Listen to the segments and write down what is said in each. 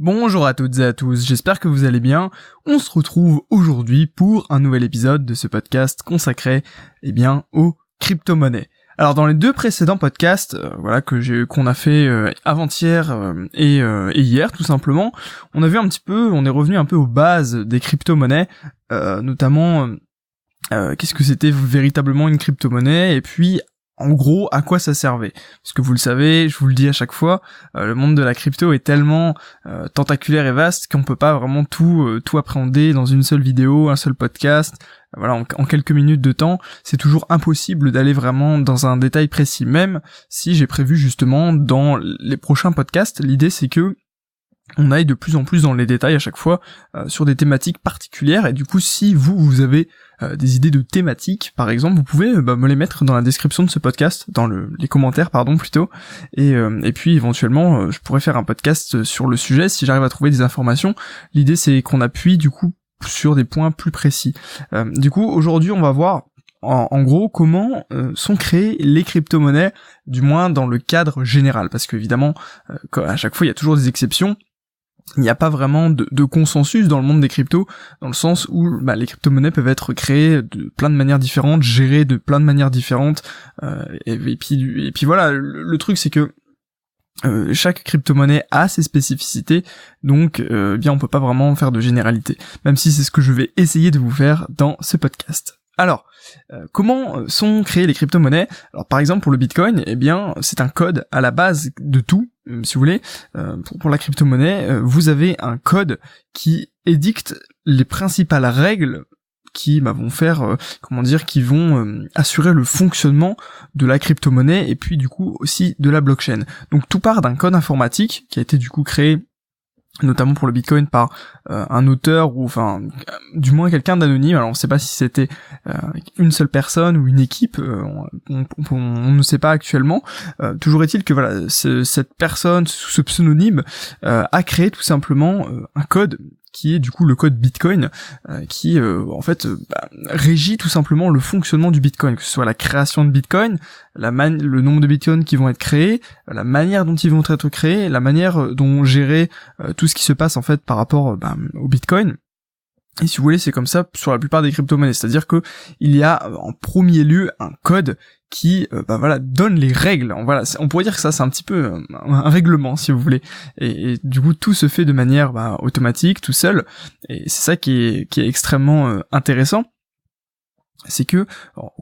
Bonjour à toutes et à tous, j'espère que vous allez bien. On se retrouve aujourd'hui pour un nouvel épisode de ce podcast consacré, eh bien, aux crypto-monnaies. Alors dans les deux précédents podcasts, euh, voilà que j'ai qu'on a fait euh, avant-hier euh, et, hier tout simplement, on a vu un petit peu, on est revenu un peu aux bases des crypto-monnaies, notamment qu'est-ce que c'était véritablement une crypto-monnaie et puis en gros à quoi ça servait. Parce que vous le savez, je vous le dis à chaque fois, euh, le monde de la crypto est tellement euh, tentaculaire et vaste qu'on peut pas vraiment tout euh, tout appréhender dans une seule vidéo, un seul podcast. Voilà, en, en quelques minutes de temps, c'est toujours impossible d'aller vraiment dans un détail précis. Même si j'ai prévu justement dans les prochains podcasts, l'idée c'est que on aille de plus en plus dans les détails à chaque fois sur des thématiques particulières et du coup si vous vous avez euh, des idées de thématiques, par exemple, vous pouvez euh, bah, me les mettre dans la description de ce podcast, dans le, les commentaires, pardon, plutôt. Et, euh, et puis éventuellement, je pourrais faire un podcast sur le sujet si j'arrive à trouver des informations. L'idée, c'est qu'on appuie du coup sur des points plus précis. du coup, aujourd'hui, on va voir en, gros comment sont créées les crypto-monnaies, du moins dans le cadre général, parce qu'évidemment, à chaque fois, il y a toujours des exceptions il n'y a pas vraiment de, consensus dans le monde des cryptos, dans le sens où bah, les crypto-monnaies peuvent être créées de plein de manières différentes, gérées de plein de manières différentes, euh, et, puis voilà, le, truc c'est que euh, chaque crypto-monnaie a ses spécificités, donc euh, bien on peut pas vraiment faire de généralité, même si c'est ce que je vais essayer de vous faire dans ce podcast. Alors, euh, comment sont créées les crypto-monnaies? Alors par exemple pour le Bitcoin, eh bien c'est un code à la base de tout, euh, si vous voulez. Euh, pour, la crypto-monnaie, vous avez un code qui édicte les principales règles qui bah, vont faire, comment dire, qui vont assurer le fonctionnement de la crypto-monnaie et puis du coup aussi de la blockchain. Donc tout part d'un code informatique qui a été du coup créé notamment pour le Bitcoin par euh, un auteur ou enfin du moins quelqu'un d'anonyme. Alors on ne sait pas si c'était euh, une seule personne ou une équipe, euh, on, ne sait pas actuellement. toujours est-il que voilà, cette personne sous ce pseudonyme a créé tout simplement un code qui est du coup le code Bitcoin, euh, qui euh, en fait euh, bah, régit tout simplement le fonctionnement du Bitcoin, que ce soit la création de Bitcoin, la le nombre de Bitcoins qui vont être créés, la manière dont ils vont être créés, la manière dont gérer tout ce qui se passe en fait par rapport bah, au Bitcoin. Et si vous voulez, c'est comme ça sur la plupart des crypto-monnaies, c'est-à-dire que il y a en premier lieu un code qui euh, bah voilà donne les règles. On, voilà, on pourrait dire que ça c'est un petit peu euh, un, règlement si vous voulez. Et, du coup tout se fait de manière bah, automatique, tout seul. Et c'est ça qui est, qui est extrêmement euh, intéressant c'est que,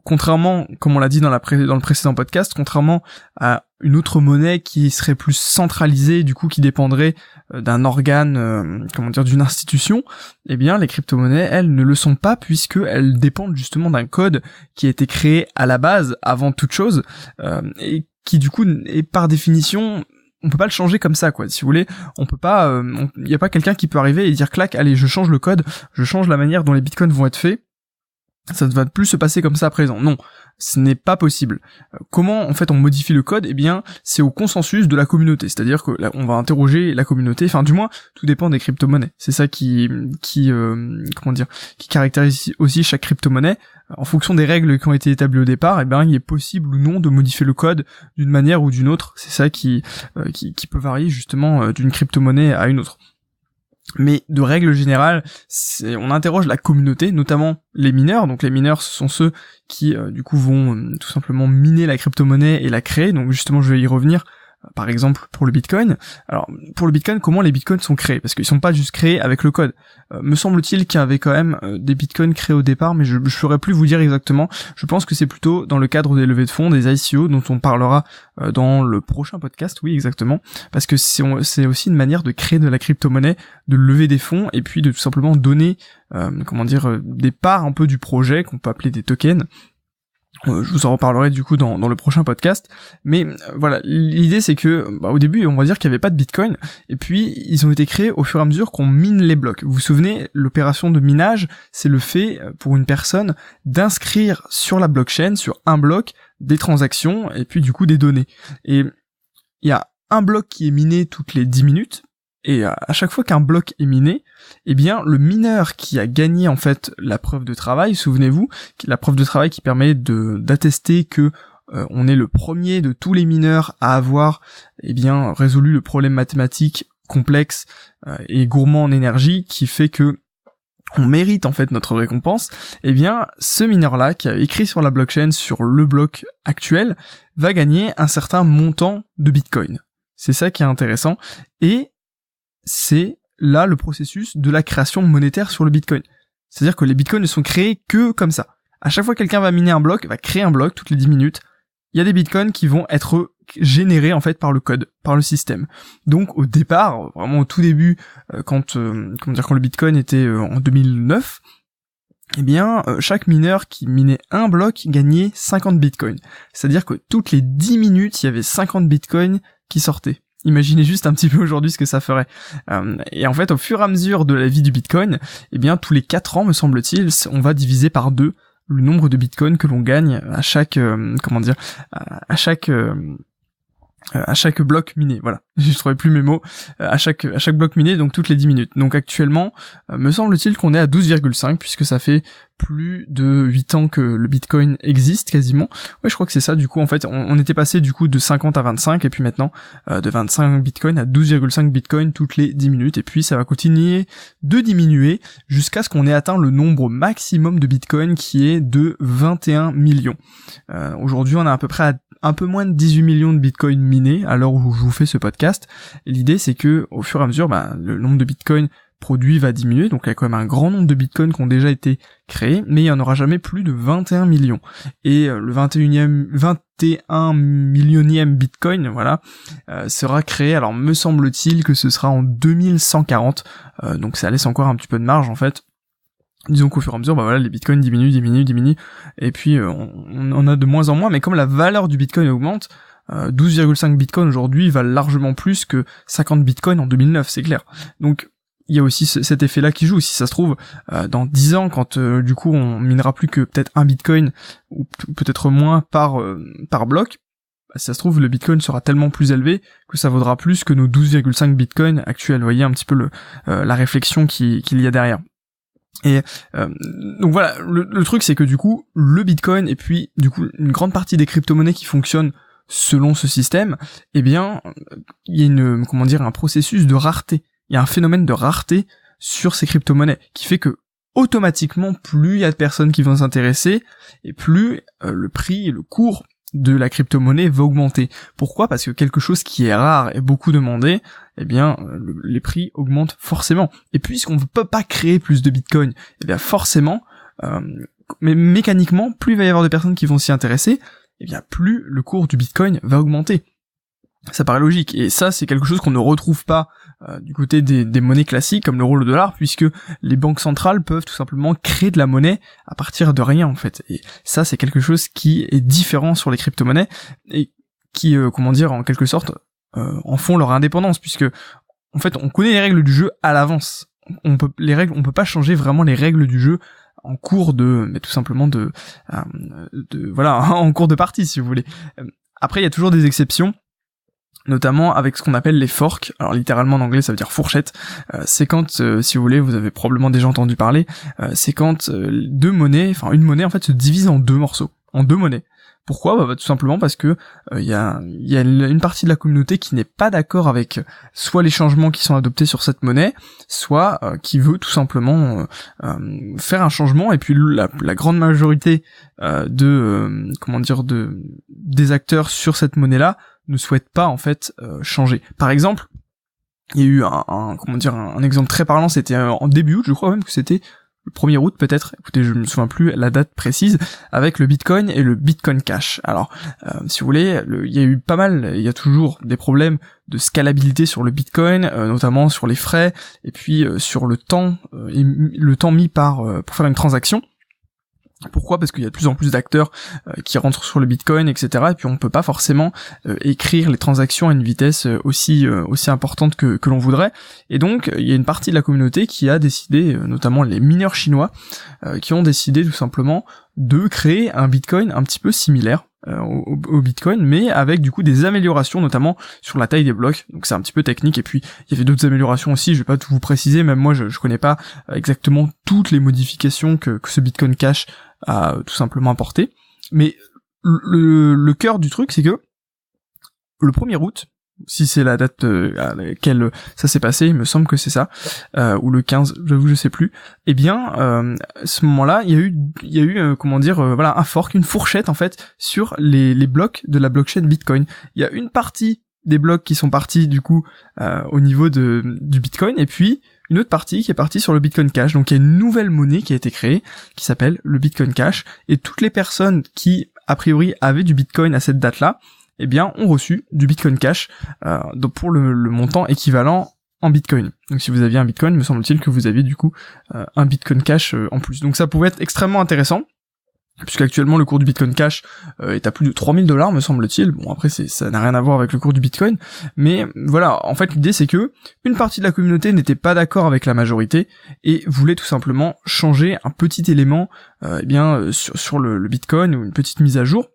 contrairement, comme on l'a dit dans, la dans le précédent podcast, contrairement à une autre monnaie qui serait plus centralisée, du coup qui dépendrait euh, d'un organe, euh, comment dire, d'une institution, eh bien les crypto-monnaies, elles, ne le sont pas puisqu'elles dépendent justement d'un code qui a été créé à la base, avant toute chose, euh, et qui du coup est par définition on peut pas le changer comme ça quoi. Si vous voulez on peut pas il y a pas quelqu'un qui peut arriver et dire clac allez je change le code je change la manière dont les bitcoins vont être faits ça ne va plus se passer comme ça à présent. Non, ce n'est pas possible. Euh, comment en fait on modifie le code? Eh bien, c'est au consensus de la communauté. C'est-à-dire que là, on va interroger la communauté. Enfin, du moins, tout dépend des crypto-monnaies. C'est ça qui, qui, euh, comment dire, qui caractérise aussi chaque crypto-monnaie. En fonction des règles qui ont été établies au départ, eh bien, il est possible ou non de modifier le code d'une manière ou d'une autre. C'est ça euh, qui, qui, peut varier justement d'une crypto-monnaie à une autre. Mais de règle générale, on interroge la communauté, notamment les mineurs. Donc les mineurs, ce sont ceux qui, euh, du coup, vont euh, tout simplement miner la crypto-monnaie et la créer. Donc justement, je vais y revenir par exemple pour le Bitcoin. Alors pour le Bitcoin, comment les Bitcoins sont créés? Parce qu'ils sont pas juste créés avec le code. Euh, me semble-t-il qu'il y avait quand même euh, des Bitcoins créés au départ, mais je ne saurais plus vous dire exactement. Je pense que c'est plutôt dans le cadre des levées de fonds, des ICO, dont on parlera euh, dans le prochain podcast, oui exactement. Parce que c'est aussi une manière de créer de la crypto-monnaie, de lever des fonds, et puis de tout simplement donner, comment dire, des parts un peu du projet, qu'on peut appeler des tokens, je vous en reparlerai du coup dans, le prochain podcast. Mais euh, voilà, l'idée c'est que bah, au début on va dire qu'il n'y avait pas de Bitcoin, et puis ils ont été créés au fur et à mesure qu'on mine les blocs. Vous vous souvenez, l'opération de minage, c'est le fait euh, pour une personne d'inscrire sur la blockchain, sur un bloc, des transactions, et puis du coup des données. Et il y a un bloc qui est miné toutes les 10 minutes, et à chaque fois qu'un bloc est miné, eh bien le mineur qui a gagné en fait la preuve de travail, souvenez-vous, la preuve de travail qui permet d'attester que euh, on est le premier de tous les mineurs à avoir eh bien résolu le problème mathématique complexe et gourmand en énergie qui fait que on mérite en fait notre récompense, eh bien ce mineur-là qui a écrit sur la blockchain sur le bloc actuel va gagner un certain montant de Bitcoin. C'est ça qui est intéressant et c'est là le processus de la création monétaire sur le Bitcoin. C'est-à-dire que les Bitcoins ne sont créés que comme ça. À chaque fois que quelqu'un va miner un bloc, va créer un bloc toutes les 10 minutes, il y a des bitcoins qui vont être générés en fait par le code, par le système. Donc au départ, vraiment au tout début, euh, quand euh, comment dire quand le bitcoin était euh, en 2009, eh bien chaque mineur qui minait un bloc gagnait 50 bitcoins. C'est-à-dire que toutes les 10 minutes, il y avait 50 bitcoins qui sortaient. Imaginez juste un petit peu aujourd'hui ce que ça ferait. et en fait, au fur et à mesure de la vie du Bitcoin, eh bien, tous les 4 ans, me semble-t-il, on va diviser par deux le nombre de bitcoins que l'on gagne à chaque euh, comment dire à, chaque euh, à chaque bloc miné, voilà. Je trouvais plus mes mots. Euh, à chaque à chaque bloc miné, donc toutes les 10 minutes. Donc actuellement, me semble-t-il qu'on est à 12,5 puisque ça fait plus de 8 ans que le Bitcoin existe quasiment. Ouais, je crois que c'est ça. Du coup, en fait, on, était passé du coup de 50 à 25 et puis maintenant euh, de 25 Bitcoin à 12,5 Bitcoin toutes les 10 minutes. Et puis ça va continuer de diminuer jusqu'à ce qu'on ait atteint le nombre maximum de Bitcoin qui est de 21 millions. Euh, aujourd'hui, on a à peu près à un peu moins de 18 millions de bitcoins minés à l'heure où je vous fais ce podcast. L'idée c'est que au fur et à mesure, bah, le nombre de bitcoins produit va diminuer, donc il y a quand même un grand nombre de bitcoins qui ont déjà été créés, mais il n'y en aura jamais plus de 21 millions. Et euh, le 21e, 21 millionième bitcoin, voilà, euh, sera créé, alors me semble-t-il que ce sera en 2140, euh, donc ça laisse encore un petit peu de marge en fait. Disons qu'au fur et à mesure, bah voilà, les bitcoins diminuent, diminuent, diminuent, et puis on, on en a de moins en moins, mais comme la valeur du bitcoin augmente, 12,5 bitcoins aujourd'hui valent largement plus que 50 bitcoins en 2009, c'est clair. Donc il y a aussi cet effet-là qui joue. Si ça se trouve, euh, dans 10 ans, quand euh, du coup on minera plus que peut-être un bitcoin ou peut-être moins par euh, par bloc, bah, si ça se trouve le bitcoin sera tellement plus élevé que ça vaudra plus que nos 12,5 bitcoins actuels. Vous voyez un petit peu la réflexion qu'il y a derrière. Et donc voilà, le, le truc c'est que du coup le bitcoin et puis du coup une grande partie des crypto-monnaies qui fonctionnent selon ce système, eh bien il y a une comment dire un processus de rareté il y a un phénomène de rareté sur ces crypto-monnaies qui fait que automatiquement plus il y a de personnes qui vont s'intéresser et plus euh, le prix et le cours de la crypto-monnaie va augmenter. Pourquoi? Parce que quelque chose qui est rare et beaucoup demandé, eh bien euh, les prix augmentent forcément. Et puisqu'on ne peut pas créer plus de bitcoin, eh bien forcément, euh, mais mécaniquement, plus il va y avoir de personnes qui vont s'y intéresser, eh bien plus le cours du bitcoin va augmenter. Ça paraît logique. Et ça, c'est quelque chose qu'on ne retrouve pas euh, du côté des, monnaies classiques comme l'euro, le dollar, puisque les banques centrales peuvent tout simplement créer de la monnaie à partir de rien en fait. Et ça, c'est quelque chose qui est différent sur les crypto-monnaies et qui, euh, comment dire, en quelque sorte, euh, en font leur indépendance, puisque en fait, on connaît les règles du jeu à l'avance. On peut les règles, on peut pas changer vraiment les règles du jeu en cours de, mais tout simplement de, de voilà, en cours de partie si vous voulez. Après, il y a toujours des exceptions notamment avec ce qu'on appelle les forks. Alors littéralement en anglais ça veut dire fourchette. Euh, c'est quand, euh, si vous voulez, vous avez probablement déjà entendu parler, euh, c'est quand deux monnaies, enfin une monnaie en fait se divise en deux morceaux, en deux monnaies. Pourquoi bah, bah, Tout simplement parce que il y, a, y, a, une partie de la communauté qui n'est pas d'accord avec soit les changements qui sont adoptés sur cette monnaie, soit qui veut tout simplement faire un changement. Et puis la, grande majorité de comment dire de des acteurs sur cette monnaie là ne souhaite pas en fait euh, changer. Par exemple, il y a eu un, comment dire un, exemple très parlant, c'était euh, en début août, je crois même que c'était le 1er août peut-être, écoutez je me souviens plus la date précise, avec le Bitcoin et le Bitcoin Cash. Alors euh, si vous voulez, il y a eu pas mal, il y a toujours des problèmes de scalabilité sur le Bitcoin, notamment sur les frais, et puis sur le temps, le temps mis par pour faire une transaction. Pourquoi? Parce qu'il y a de plus en plus d'acteurs euh, qui rentrent sur le Bitcoin, etc. Et puis on peut pas forcément euh, écrire les transactions à une vitesse euh, aussi aussi importante que, que l'on voudrait. Et donc il y a une partie de la communauté qui a décidé, notamment les mineurs chinois, qui ont décidé tout simplement de créer un Bitcoin un petit peu similaire au, Bitcoin, mais avec du coup des améliorations, notamment sur la taille des blocs. Donc c'est un petit peu technique. Et puis il y avait d'autres améliorations aussi. Je vais pas tout vous préciser. Même moi, je, je connais pas exactement toutes les modifications que, que ce Bitcoin Cash à tout simplement apporter. Mais le, le cœur du truc, c'est que le 1er août, si c'est la date euh, à laquelle ça s'est passé, il me semble que c'est ça, euh, ou le 15, j'avoue je sais plus. Eh bien, euh, ce moment-là, il y a eu, il y a eu, comment dire, voilà, un fork, une fourchette en fait sur les, les blocs de la blockchain Bitcoin. Il y a une partie des blocs qui sont partis du coup au niveau de du Bitcoin, et puis une autre partie qui est partie sur le Bitcoin Cash. Donc il y a une nouvelle monnaie qui a été créée qui s'appelle le Bitcoin Cash, et toutes les personnes qui a priori avaient du Bitcoin à cette date-là, eh bien, ont reçu du Bitcoin Cash euh, pour le, montant équivalent en Bitcoin. Donc si vous aviez un Bitcoin, me semble-t-il que vous aviez du coup euh, un Bitcoin Cash euh, en plus. Donc ça pouvait être extrêmement intéressant. Puisqu'actuellement le cours du Bitcoin Cash est à plus de 3000 dollars me semble-t-il. Bon après ça n'a rien à voir avec le cours du Bitcoin, mais voilà, en fait l'idée c'est que une partie de la communauté n'était pas d'accord avec la majorité et voulait tout simplement changer un petit élément eh bien sur, le, le Bitcoin ou une petite mise à jour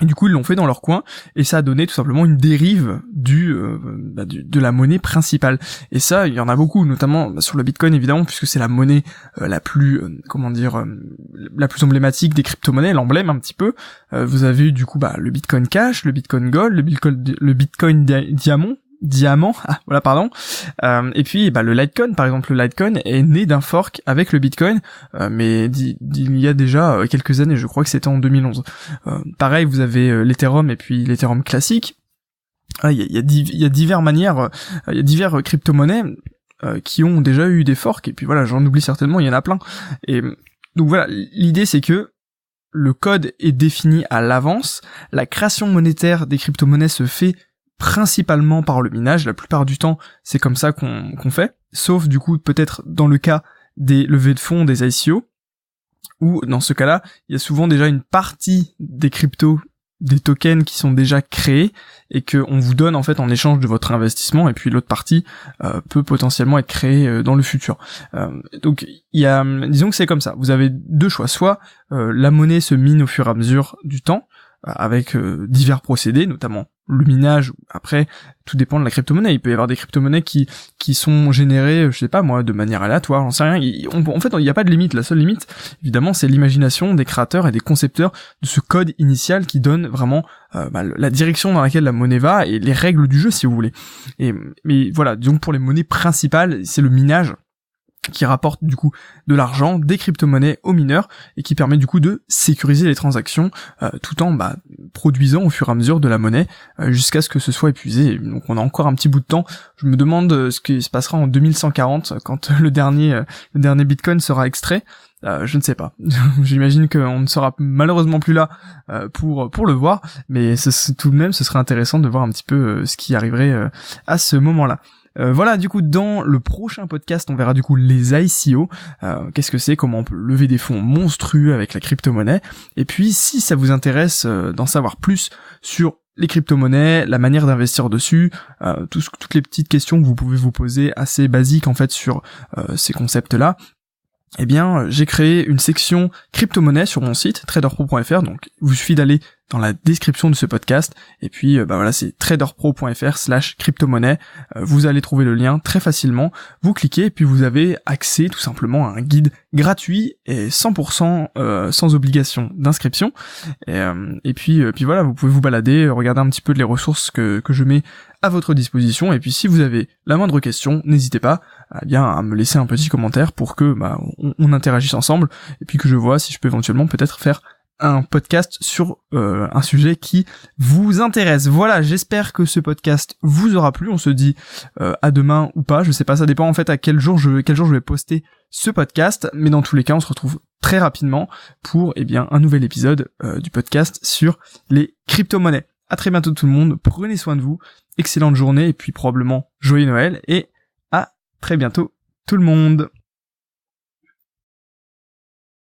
et du coup, ils l'ont fait dans leur coin, et ça a donné tout simplement une dérive du, euh, bah, de la monnaie principale. Et ça, il y en a beaucoup, notamment bah, sur le Bitcoin évidemment, puisque c'est la monnaie euh, la plus, euh, comment dire, la plus emblématique des crypto-monnaies, l'emblème un petit peu. vous avez du coup bah, le Bitcoin Cash, le Bitcoin Gold, le Bitcoin Diamond, diamant, ah, voilà pardon. Euh, et puis bah, le Litecoin par exemple, le Litecoin est né d'un fork avec le Bitcoin, euh, mais il y a déjà euh, quelques années, je crois que c'était en 2011. pareil, vous avez l'Ethereum et puis l'Ethereum classique. Ah, il y, a, y, a, divers manières, il y a divers crypto-monnaies qui ont déjà eu des forks et puis voilà, j'en oublie certainement, il y en a plein. Et donc voilà, l'idée c'est que le code est défini à l'avance, la création monétaire des crypto-monnaies se fait principalement par le minage. La plupart du temps, c'est comme ça qu'on fait. Sauf du coup, peut-être dans le cas des levées de fonds, des ICO, où dans ce cas-là, il y a souvent déjà une partie des cryptos, des tokens qui sont déjà créés et que on vous donne en fait en échange de votre investissement et puis l'autre partie euh, peut potentiellement être créée euh, dans le futur. Euh, donc disons que c'est comme ça. Vous avez deux choix. Soit la monnaie se mine au fur et à mesure du temps, avec divers procédés, notamment le minage. Après, tout dépend de la crypto-monnaie. Il peut y avoir des crypto-monnaies qui qui sont générées, je sais pas moi, de manière aléatoire. J'en sais rien. en fait, il n'y a pas de limite. La seule limite, évidemment, c'est l'imagination des créateurs et des concepteurs de ce code initial qui donne vraiment euh, bah, la direction dans laquelle la monnaie va et les règles du jeu, si vous voulez. Et mais voilà, donc pour les monnaies principales, c'est le minage qui rapporte du coup de l'argent, des crypto-monnaies aux mineurs et qui permet du coup de sécuriser les transactions euh, tout en bah, produisant au fur et à mesure de la monnaie euh, jusqu'à ce que ce soit épuisé. Donc on a encore un petit bout de temps. Je me demande euh, ce qui se passera en 2140 quand le dernier le dernier Bitcoin sera extrait. je ne sais pas. J'imagine qu'on ne sera malheureusement plus là pour pour le voir, mais tout de même ce serait intéressant de voir un petit peu ce qui arriverait à ce moment-là. Euh, voilà, du coup, dans le prochain podcast, on verra du coup les ICO. Euh, qu'est-ce que c'est Comment on peut lever des fonds monstrueux avec la crypto-monnaie Et puis, si ça vous intéresse euh, d'en savoir plus sur les crypto-monnaies, la manière d'investir dessus, toutes les petites questions que vous pouvez vous poser assez basiques en fait sur ces concepts-là, eh bien, j'ai créé une section crypto-monnaie sur mon site traderpro.fr. Donc, il vous suffit d'aller dans la description de ce podcast. Et puis, euh, bah voilà, c'est traderpro.fr slash crypto-monnaie. Euh, vous allez trouver le lien très facilement. Vous cliquez et puis vous avez accès tout simplement à un guide gratuit et 100% euh, sans obligation d'inscription. Et, puis, puis voilà, vous pouvez vous balader, regarder un petit peu les ressources que je mets à votre disposition. Et puis, si vous avez la moindre question, n'hésitez pas eh bien à me laisser un petit commentaire pour que bah, on, interagisse ensemble et puis que je vois si je peux éventuellement peut-être faire un podcast sur euh, un sujet qui vous intéresse. Voilà, j'espère que ce podcast vous aura plu. On se dit euh, à demain ou pas, je sais pas, ça dépend en fait à quel jour je quel jour je vais poster ce podcast, mais dans tous les cas, on se retrouve très rapidement pour eh bien un nouvel épisode euh, du podcast sur les crypto-monnaies. À très bientôt tout le monde, prenez soin de vous, excellente journée et puis probablement joyeux Noël et très bientôt tout le monde